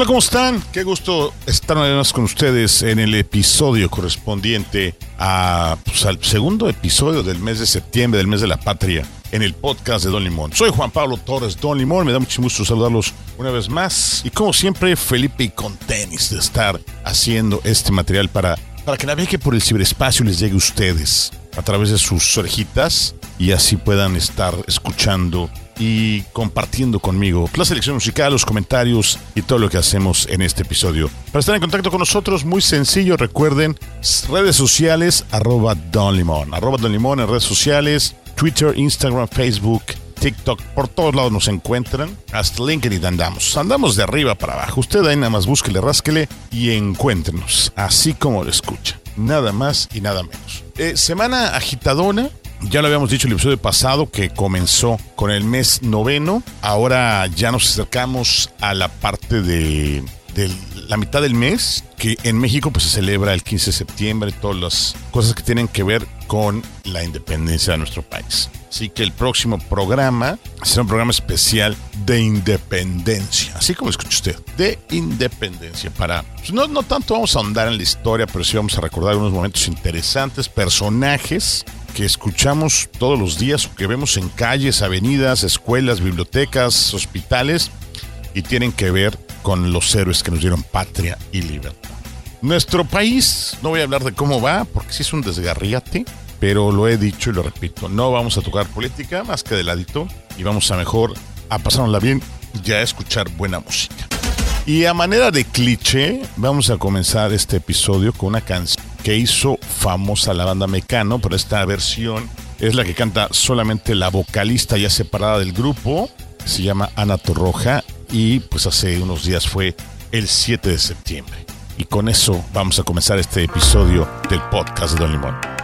Hola, ¿cómo están? Qué gusto estar una vez más con ustedes en el episodio correspondiente a, pues, al segundo episodio del mes de septiembre, del mes de la patria, en el podcast de Don Limón. Soy Juan Pablo Torres, Don Limón, me da mucho gusto saludarlos una vez más. Y como siempre, Felipe y con tenis de estar haciendo este material para, para que navegue por el ciberespacio les llegue a ustedes a través de sus orejitas y así puedan estar escuchando y compartiendo conmigo la selección musical, los comentarios y todo lo que hacemos en este episodio. Para estar en contacto con nosotros, muy sencillo, recuerden redes sociales, arroba Don Limón, arroba Don Limón en redes sociales, Twitter, Instagram, Facebook, TikTok, por todos lados nos encuentran. Hasta LinkedIn andamos. Andamos de arriba para abajo. Usted ahí nada más búsquele, rásquele y encuéntrenos, así como lo escucha. Nada más y nada menos. Eh, semana agitadona, ya lo habíamos dicho el episodio pasado que comenzó con el mes noveno. Ahora ya nos acercamos a la parte de, de la mitad del mes, que en México pues se celebra el 15 de septiembre, todas las cosas que tienen que ver con la independencia de nuestro país. Así que el próximo programa será un programa especial de independencia, así como escucha usted, de independencia. Para pues, no, no tanto vamos a ahondar en la historia, pero sí vamos a recordar unos momentos interesantes, personajes que escuchamos todos los días o que vemos en calles, avenidas, escuelas, bibliotecas, hospitales y tienen que ver con los héroes que nos dieron patria y libertad. Nuestro país, no voy a hablar de cómo va, porque sí es un desgarriate, pero lo he dicho y lo repito, no vamos a tocar política más que de ladito y vamos a mejor a pasárnosla bien y a escuchar buena música. Y a manera de cliché, vamos a comenzar este episodio con una canción que hizo famosa la banda Mecano, pero esta versión es la que canta solamente la vocalista ya separada del grupo, se llama Ana Torroja y pues hace unos días fue el 7 de septiembre. Y con eso vamos a comenzar este episodio del podcast de Don Limón.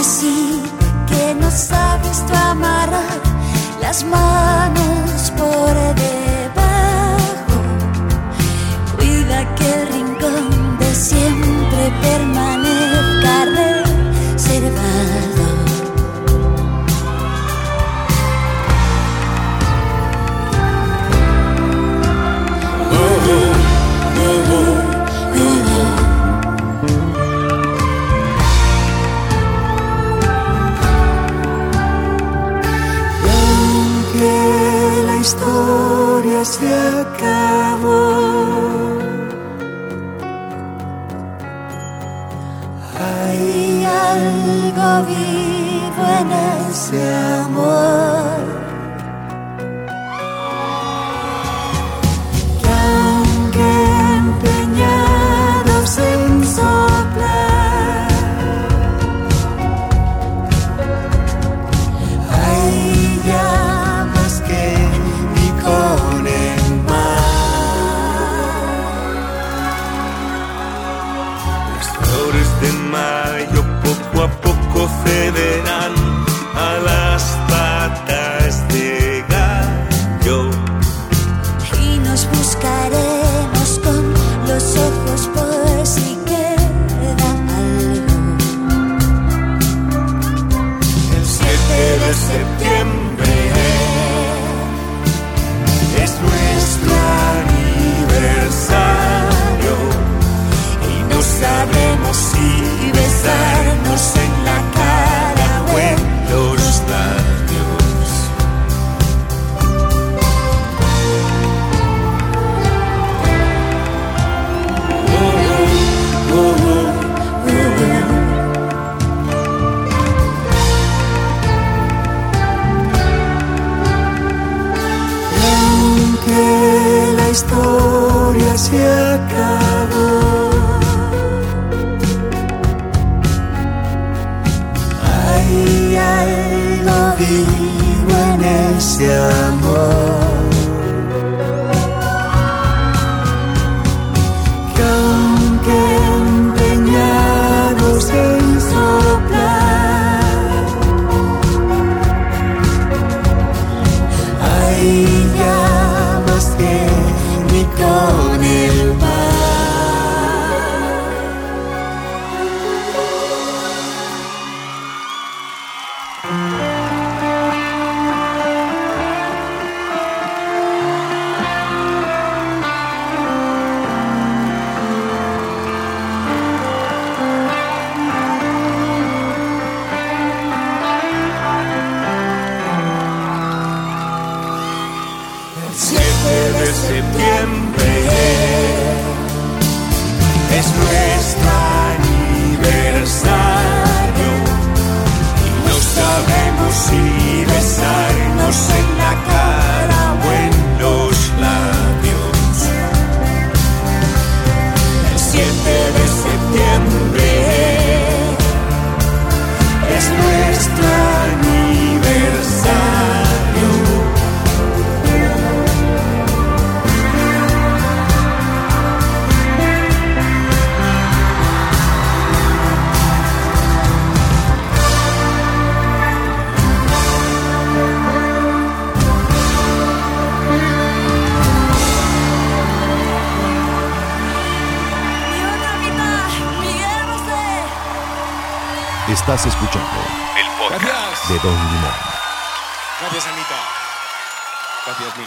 Que no sabes tú amarrar las manos se acabó. Hay algo vivo en ese amor. Poco cederán vivo en este amor. Estás escuchando El podcast. Gracias. de Don Limón. Gracias, Anita. Gracias, mil.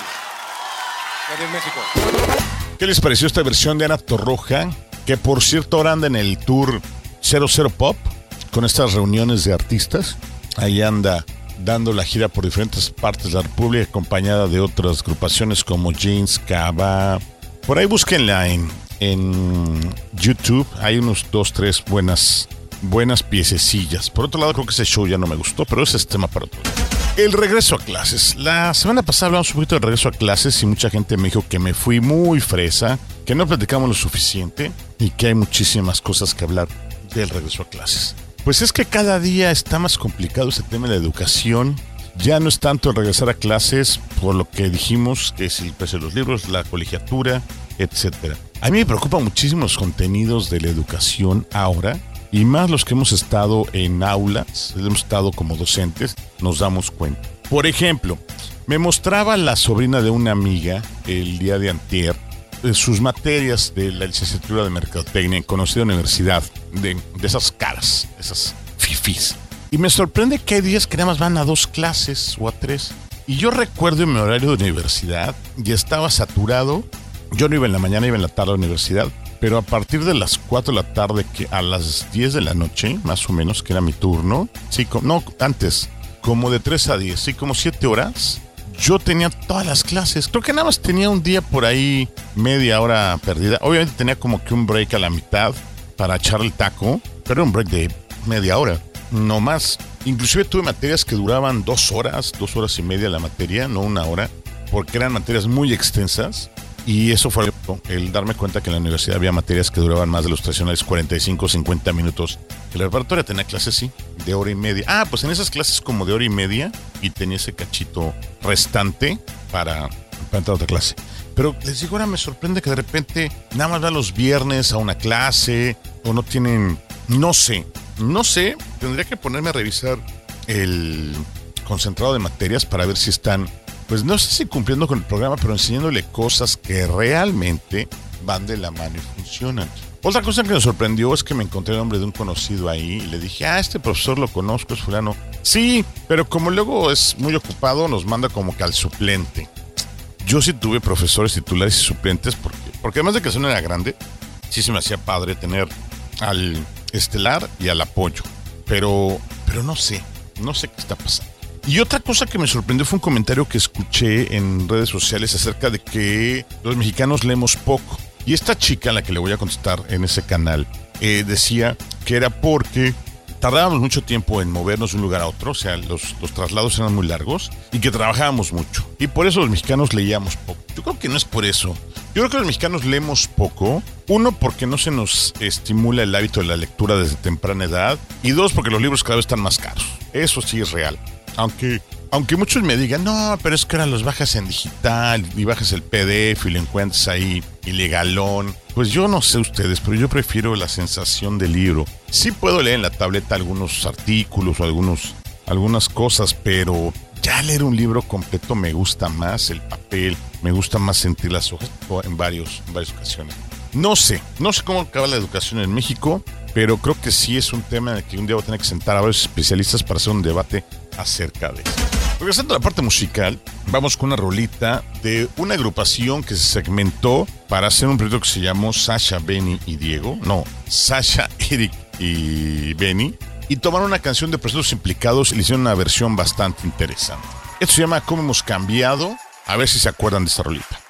Gracias, México. ¿Qué les pareció esta versión de Ana Torroja? Que por cierto ahora anda en el tour 00 Pop con estas reuniones de artistas. Ahí anda dando la gira por diferentes partes de la República acompañada de otras agrupaciones como Jeans, Cava. Por ahí búsquenla en, en YouTube. Hay unos dos, tres buenas, buenas piececillas. Por otro lado, creo que ese show ya no me gustó, pero ese es tema para otro. El regreso a clases. La semana pasada hablamos un poquito del regreso a clases y mucha gente me dijo que me fui muy fresa, que no platicamos lo suficiente y que hay muchísimas cosas que hablar del regreso a clases. Pues es que cada día está más complicado ese tema de la educación. Ya no es tanto el regresar a clases por lo que dijimos, que es el precio de los libros, la colegiatura, etcétera. A mí me preocupan muchísimo los contenidos de la educación ahora y más los que hemos estado en aulas, hemos estado como docentes, nos damos cuenta. Por ejemplo, me mostraba la sobrina de una amiga el día de antier eh, sus materias de la licenciatura de Mercadotecnia en conocida universidad, de, de esas caras, esas fifis. Y me sorprende que hay días que nada más van a dos clases o a tres. Y yo recuerdo en mi horario de universidad y estaba saturado. Yo no iba en la mañana, iba en la tarde a la universidad. Pero a partir de las 4 de la tarde, que a las 10 de la noche, más o menos, que era mi turno, sí, co- no, antes, como de 3 a 10, sí, como 7 horas, yo tenía todas las clases. Creo que nada más tenía un día por ahí, media hora perdida. Obviamente tenía como que un break a la mitad para echar el taco, pero era un break de media hora, no más. Inclusive tuve materias que duraban dos horas, dos horas y media la materia, no una hora, porque eran materias muy extensas. Y eso fue el darme cuenta que en la universidad había materias que duraban más de los tradicionales 45 50 minutos. Que la preparatoria tenía clases, sí, de hora y media. Ah, pues en esas clases como de hora y media y tenía ese cachito restante para, para entrar a otra clase. Pero les digo, ahora me sorprende que de repente nada más van los viernes a una clase o no tienen, no sé, no sé, tendría que ponerme a revisar el concentrado de materias para ver si están, pues no sé si cumpliendo con el programa, pero enseñándole cosas que realmente van de la mano y funcionan. Otra cosa que me sorprendió es que me encontré el nombre de un conocido ahí y le dije, ah, este profesor lo conozco, es fulano. Sí, pero como luego es muy ocupado, nos manda como que al suplente. Yo sí tuve profesores titulares y suplentes porque, porque además de que son era grande, sí se me hacía padre tener al estelar y al apoyo. Pero, pero no sé, no sé qué está pasando. Y otra cosa que me sorprendió fue un comentario que escuché en redes sociales acerca de que los mexicanos leemos poco. Y esta chica, a la que le voy a contestar en ese canal, eh, decía que era porque tardábamos mucho tiempo en movernos de un lugar a otro, o sea, los, traslados eran muy largos y que trabajábamos mucho. Y por eso los mexicanos leíamos poco. Yo creo que no es por eso. Yo creo que los mexicanos leemos poco. Uno, porque no se nos estimula el hábito de la lectura desde temprana edad. Y dos, porque los libros cada están más caros. Eso sí es real. Aunque, aunque muchos me digan, no, pero es que ahora los bajas en digital y bajas el PDF y lo encuentras ahí ilegalón. Pues yo no sé ustedes, pero yo prefiero la sensación del libro. Sí puedo leer en la tableta algunos artículos o algunos algunas cosas, pero ya leer un libro completo me gusta más el papel, me gusta más sentir las hojas en, varios, en varias ocasiones. No sé, no sé cómo acaba la educación en México, pero creo que sí es un tema en el que un día voy a tener que sentar a varios especialistas para hacer un debate acerca de eso. Regresando a la parte musical, vamos con una rolita de una agrupación que se segmentó para hacer un proyecto que se llamó Sasha, Benny y Diego. No, Sasha, Eric y Benny. Y tomaron una canción de procesos implicados y le hicieron una versión bastante interesante. Esto se llama Cómo hemos cambiado. A ver si se acuerdan de esta rolita.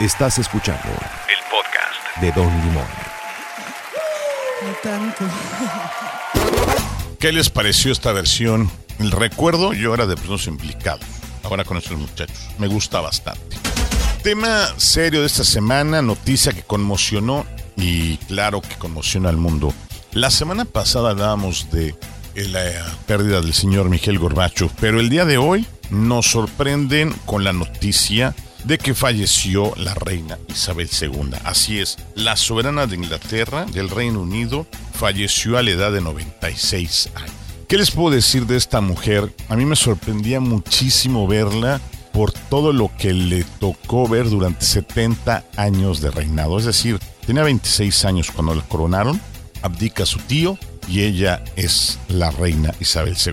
Estás escuchando El podcast. de Don Limón. No tanto. ¿Qué les pareció esta versión? El recuerdo, yo era de los implicados. Ahora con estos muchachos. Me gusta bastante. Tema serio de esta semana, noticia que conmocionó y claro que conmociona al mundo. La semana pasada hablábamos de la pérdida del señor Miguel Gorbacho, pero el día de hoy nos sorprenden con la noticia de que falleció la reina Isabel II. Así es, la soberana de Inglaterra, del Reino Unido, falleció a la edad de 96 años. ¿Qué les puedo decir de esta mujer? A mí me sorprendía muchísimo verla por todo lo que le tocó ver durante 70 años de reinado. Es decir, tenía 26 años cuando la coronaron, abdica su tío y ella es la reina Isabel II.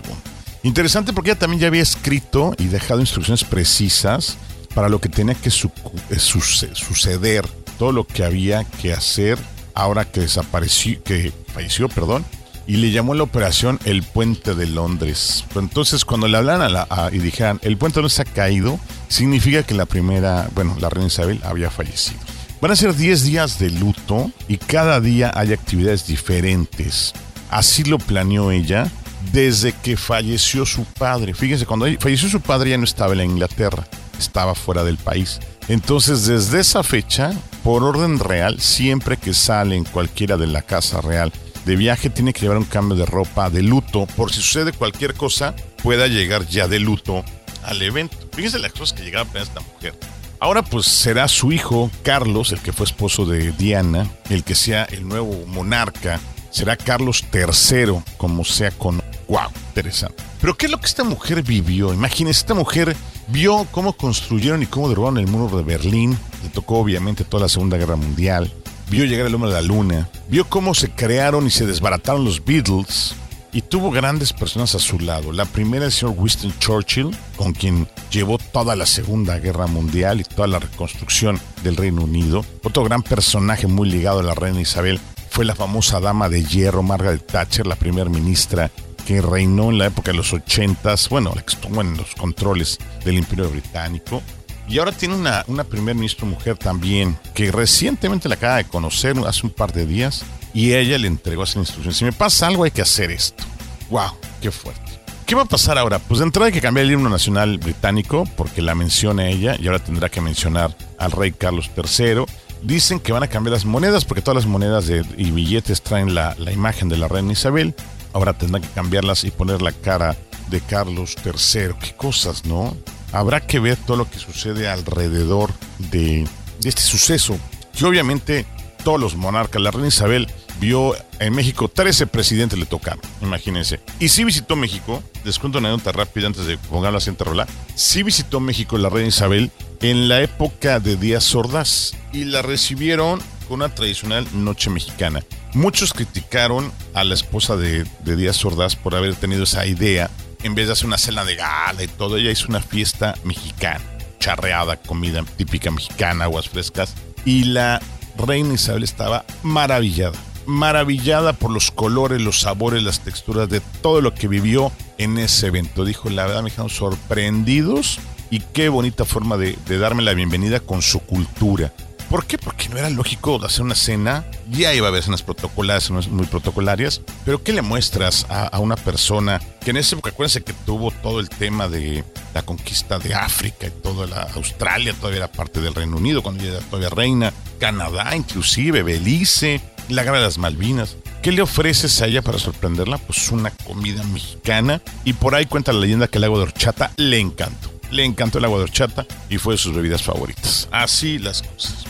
Interesante porque ella también ya había escrito y dejado instrucciones precisas para lo que tenía que eh, suce- suceder, todo lo que había que hacer ahora que desapareció, que falleció, perdón, y le llamó la operación el Puente de Londres. Entonces cuando le hablan a la, a- y dijeran el Puente de Londres ha caído, significa que la primera, bueno, la reina Isabel había fallecido. Van a ser 10 días de luto y cada día hay actividades diferentes. Así lo planeó ella desde que falleció su padre. Fíjense, cuando falleció su padre ya no estaba en la Inglaterra, estaba fuera del país. Entonces, desde esa fecha, por orden real, siempre que sale en cualquiera de la casa real de viaje, tiene que llevar un cambio de ropa de luto, por si sucede cualquier cosa, pueda llegar ya de luto al evento. Fíjense las cosas que llegaba a esta mujer. Ahora pues será su hijo Carlos, el que fue esposo de Diana, el que sea el nuevo monarca. Será Carlos III, como sea con... ¡Wow! Interesante. Pero ¿qué es lo que esta mujer vivió? Imagínense, esta mujer vio cómo construyeron y cómo derrubaron el muro de Berlín. Le tocó obviamente toda la Segunda Guerra Mundial. Vio llegar el hombre a la luna. Vio cómo se crearon y se desbarataron los Beatles y tuvo grandes personas a su lado. La primera el señor Winston Churchill, con quien llevó toda la Segunda Guerra Mundial y toda la reconstrucción del Reino Unido. Otro gran personaje muy ligado a la reina Isabel fue la famosa dama de hierro, Margaret Thatcher, la primera ministra que reinó en la época de los ochentas, bueno, la que estuvo en los controles del Imperio Británico. Y ahora tiene una, una primer ministra mujer también, que recientemente la acaba de conocer hace un par de días, y ella le entregó esas instrucciones. Si me pasa algo, hay que hacer esto. ¡Wow! ¡Qué fuerte! ¿Qué va a pasar ahora? Pues de entrada hay que cambiar el himno nacional británico, porque la menciona ella, y ahora tendrá que mencionar al rey Carlos III. Dicen que van a cambiar las monedas, porque todas las monedas y billetes traen la, la imagen de la reina Isabel. Ahora tendrán que cambiarlas y poner la cara de Carlos III. Qué cosas, ¿no? Habrá que ver todo lo que sucede alrededor de, este suceso. Y obviamente todos los monarcas, la reina Isabel vio en México 13 presidentes le tocaron, imagínense. Y sí visitó México, les cuento una anécdota rápida antes de pongarlo así en rola. Sí visitó México la reina Isabel en la época de Díaz Ordaz y la recibieron con una tradicional noche mexicana. Muchos criticaron a la esposa de, de Díaz Ordaz por haber tenido esa idea. En vez de hacer una cena de gala y todo, ella hizo una fiesta mexicana. Charreada, comida típica mexicana, aguas frescas. Y la reina Isabel estaba maravillada. Maravillada por los colores, los sabores, las texturas de todo lo que vivió en ese evento. Dijo, la verdad me dejaron sorprendidos y qué bonita forma de, de darme la bienvenida con su cultura. ¿Por qué? Porque no era lógico hacer una cena. Ya iba a haber cenas protocolares, cenas muy protocolarias. Pero ¿qué le muestras a, a una persona que en esa época, acuérdense que tuvo todo el tema de la conquista de África y toda la Australia, todavía era parte del Reino Unido cuando ella era todavía reina, Canadá inclusive, Belice, la guerra de las Malvinas. ¿Qué le ofreces a ella para sorprenderla? Pues una comida mexicana. Y por ahí cuenta la leyenda que el agua de horchata le encantó. Le encantó el agua de horchata y fue de sus bebidas favoritas. Así las cosas.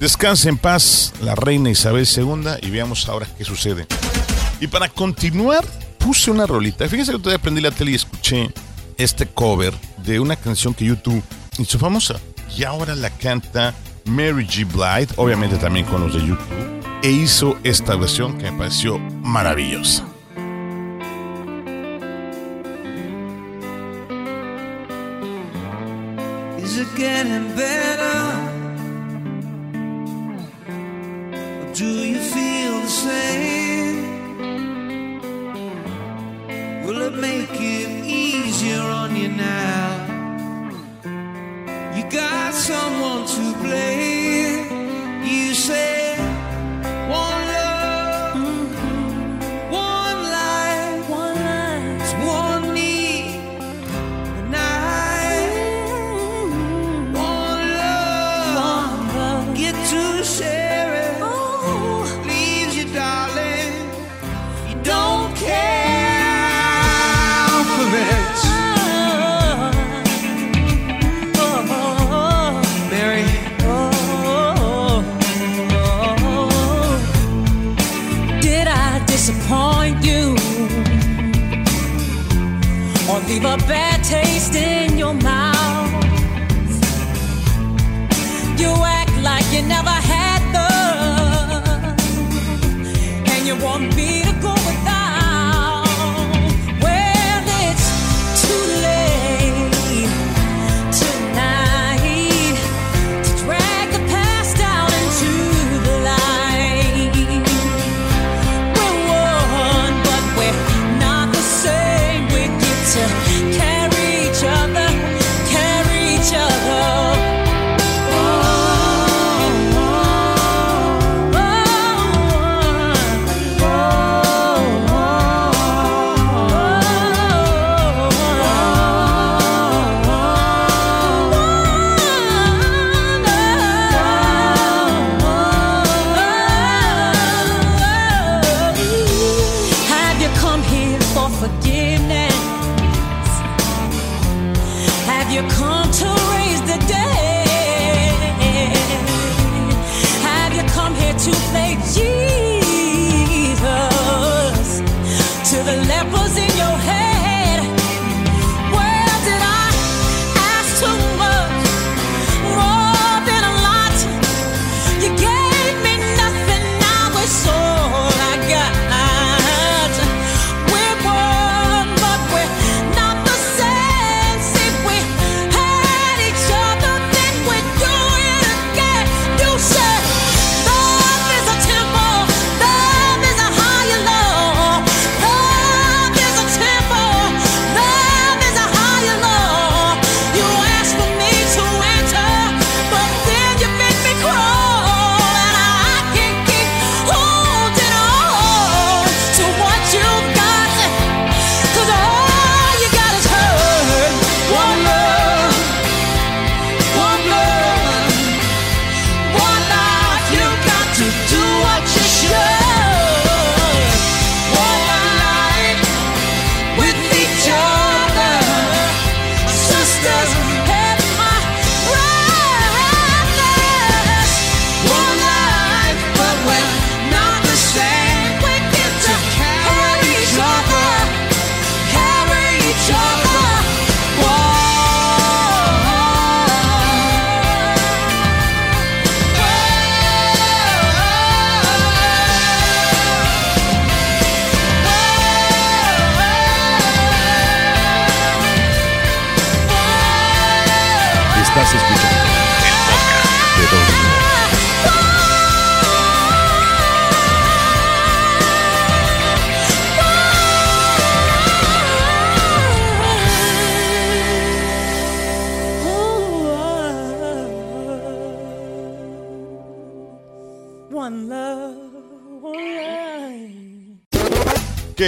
Descanse en paz la reina Isabel II y veamos ahora qué sucede. Y para continuar, puse una rolita. Fíjense que todavía aprendí la tele y escuché este cover de una canción que YouTube hizo famosa. Y ahora la canta Mary G. Blige, obviamente también con los de YouTube. E hizo esta versión que me pareció maravillosa. Do you feel the same? Will it make it easier on you now? Leave a bad taste in your mouth. You act like you never had love, and you want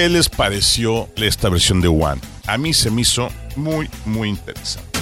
¿Qué les pareció esta versión de One? A mí se me hizo muy, muy interesante.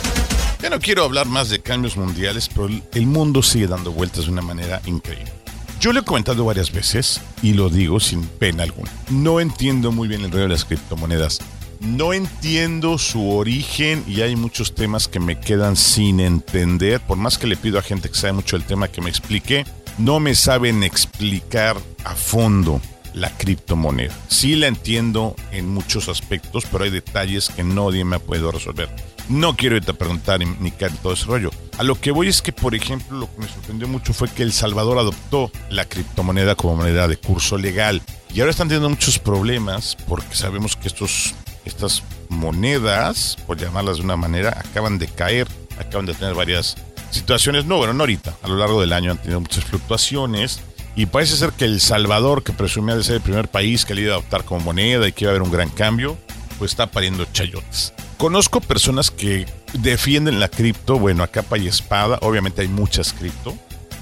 Ya no quiero hablar más de cambios mundiales, pero el- mundo sigue dando vueltas de una manera increíble. Yo lo he comentado varias veces y lo digo sin pena alguna. No entiendo muy bien el rollo de las criptomonedas. No entiendo su origen y hay muchos temas que me quedan sin entender. Por más que le pido a gente que sabe mucho del tema que me explique, no me saben explicar a fondo la criptomoneda. Sí la entiendo en muchos aspectos, pero hay detalles que nadie me ha podido resolver. No quiero ahorita preguntar ni- caer todo ese rollo. A lo que voy es que, por ejemplo, lo que me sorprendió mucho fue que El Salvador adoptó la criptomoneda como moneda de curso legal. Y ahora están teniendo muchos problemas porque sabemos que estos, estas monedas, por llamarlas de una manera, acaban de caer, acaban de tener varias situaciones. No, bueno, no ahorita. A lo largo del año han tenido muchas fluctuaciones. Y parece ser que El Salvador, que presumía de ser el primer país que le iba a adoptar como moneda y que iba a haber un gran cambio, pues está pariendo chayotes. Conozco personas que defienden la cripto, bueno, a capa y espada, obviamente hay muchas cripto,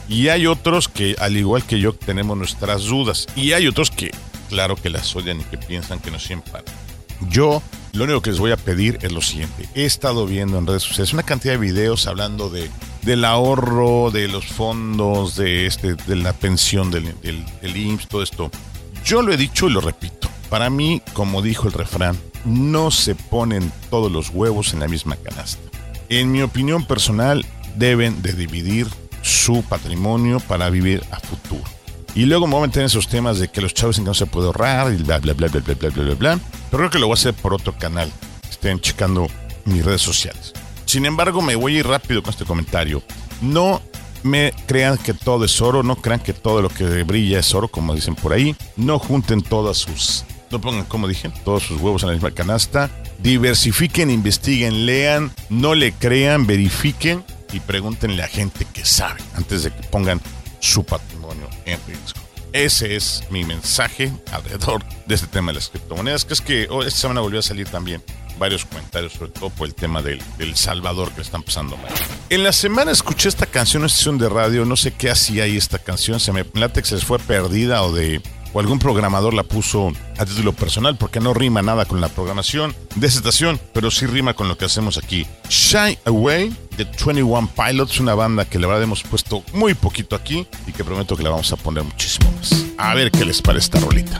y hay otros que, al igual que yo, tenemos nuestras dudas, y hay otros que, claro que las odian y que piensan que no siempre. Yo lo único que les voy a pedir es lo siguiente. He estado viendo en redes sociales una cantidad de videos hablando de, del ahorro, de los fondos, de, este, de la pensión, del, del, del IMSS, todo esto. Yo lo he dicho y lo repito. Para mí, como dijo el refrán, no se ponen todos los huevos en la misma canasta. En mi opinión personal, deben de dividir su patrimonio para vivir a futuro. Y luego me voy a meter en esos temas de que los chavos no se puede ahorrar y bla, bla, bla, bla, bla, bla, bla, bla. Pero creo que lo voy a hacer por otro canal. Estén checando mis redes sociales. Sin embargo, me voy a ir rápido con este comentario. No me crean que todo es oro, no crean que todo lo que brilla es oro, como dicen por ahí. No junten todas sus, no pongan, como dije, todos sus huevos en la misma canasta. Diversifiquen, investiguen, lean, no le crean, verifiquen y pregúntenle a gente que sabe antes de que pongan su patrimonio en riesgo. Ese es mi mensaje alrededor de este tema de las criptomonedas, que es que oh, esta semana volvió a salir también varios comentarios, sobre todo por el tema del, del Salvador que le están pasando mal. En la semana escuché esta canción en una estación de radio, no sé qué hacía ahí esta canción, se me que se fue perdida o de o algún programador la puso a título personal porque no rima nada con la programación de esa estación, pero sí rima con lo que hacemos aquí. Shy Away de 21 Pilots, una banda que la verdad hemos puesto muy poquito aquí y que prometo que la vamos a poner muchísimo más. A ver qué les parece esta rolita.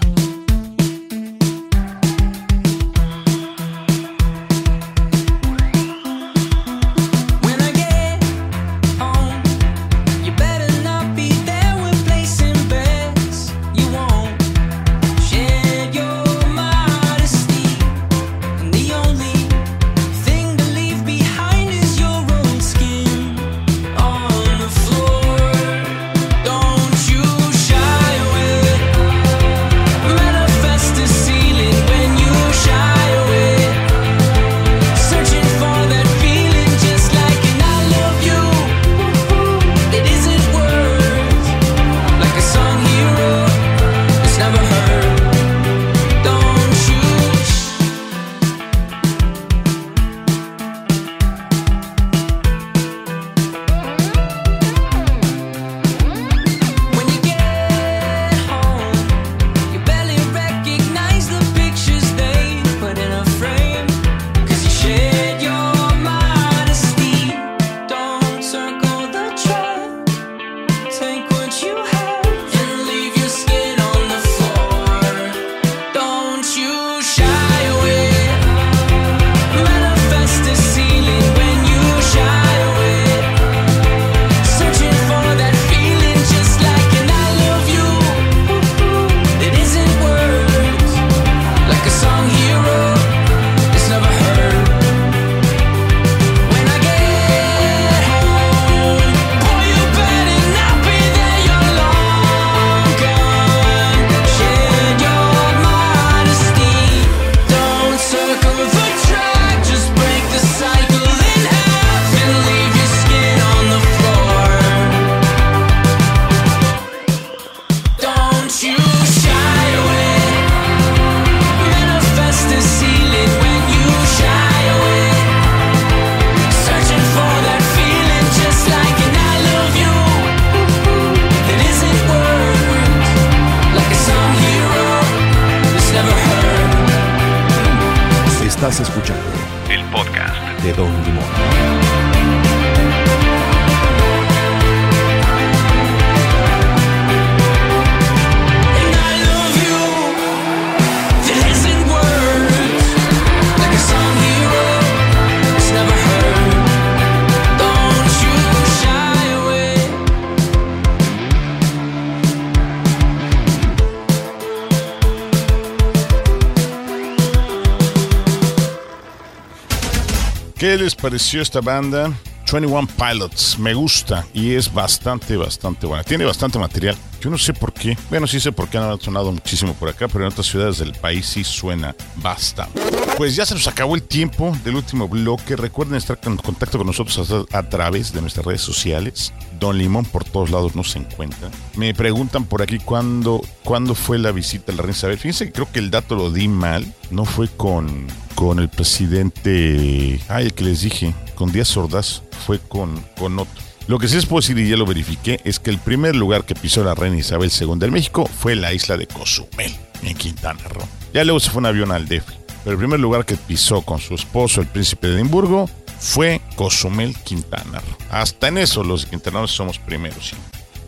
¿Qué les pareció esta banda? 21 Pilots, me gusta y es bastante, bastante buena. Tiene bastante material. Yo no sé por qué. Bueno, sí sé por qué no ha sonado muchísimo por acá, pero en otras ciudades del país sí suena bastante. Pues ya se nos acabó el tiempo del último bloque. Recuerden estar en contacto con nosotros a, a través de nuestras redes sociales. Don Limón por todos lados nos encuentra. Me preguntan por aquí cuándo, cuándo fue la visita a la reina Isabel. Fíjense que creo que el dato lo di mal. No fue con, con el presidente. Ay, el que les dije. Con Díaz Ordaz. Fue con, con otro. Lo que sí les puedo decir, y ya lo verifiqué, es que el primer lugar que pisó la reina Isabel II del México fue la isla de Cozumel, en Quintana Roo. Ya luego se fue un avión al DF. Pero el primer lugar que pisó con su esposo, el príncipe de Edimburgo, fue Cozumel, Quintana Roo. Hasta en eso los quintaneros somos primeros.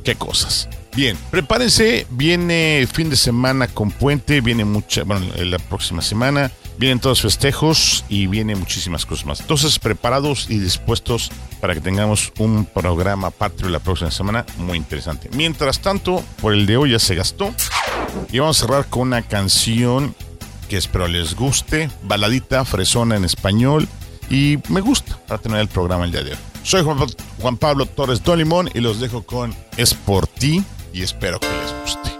Qué cosas. Bien, prepárense, viene fin de semana con puente, viene mucha, bueno, la próxima semana, Vienen todos festejos y vienen muchísimas cosas más. Entonces, preparados y dispuestos para que tengamos un programa patrio la próxima semana muy interesante. Mientras tanto, por el de hoy ya se gastó. Y vamos a cerrar con una canción que espero les guste. Baladita, fresona en español. Y me gusta para tener el programa el día de hoy. Soy Juan Pablo Torres Dolimón y los dejo con Es por ti y espero que les guste.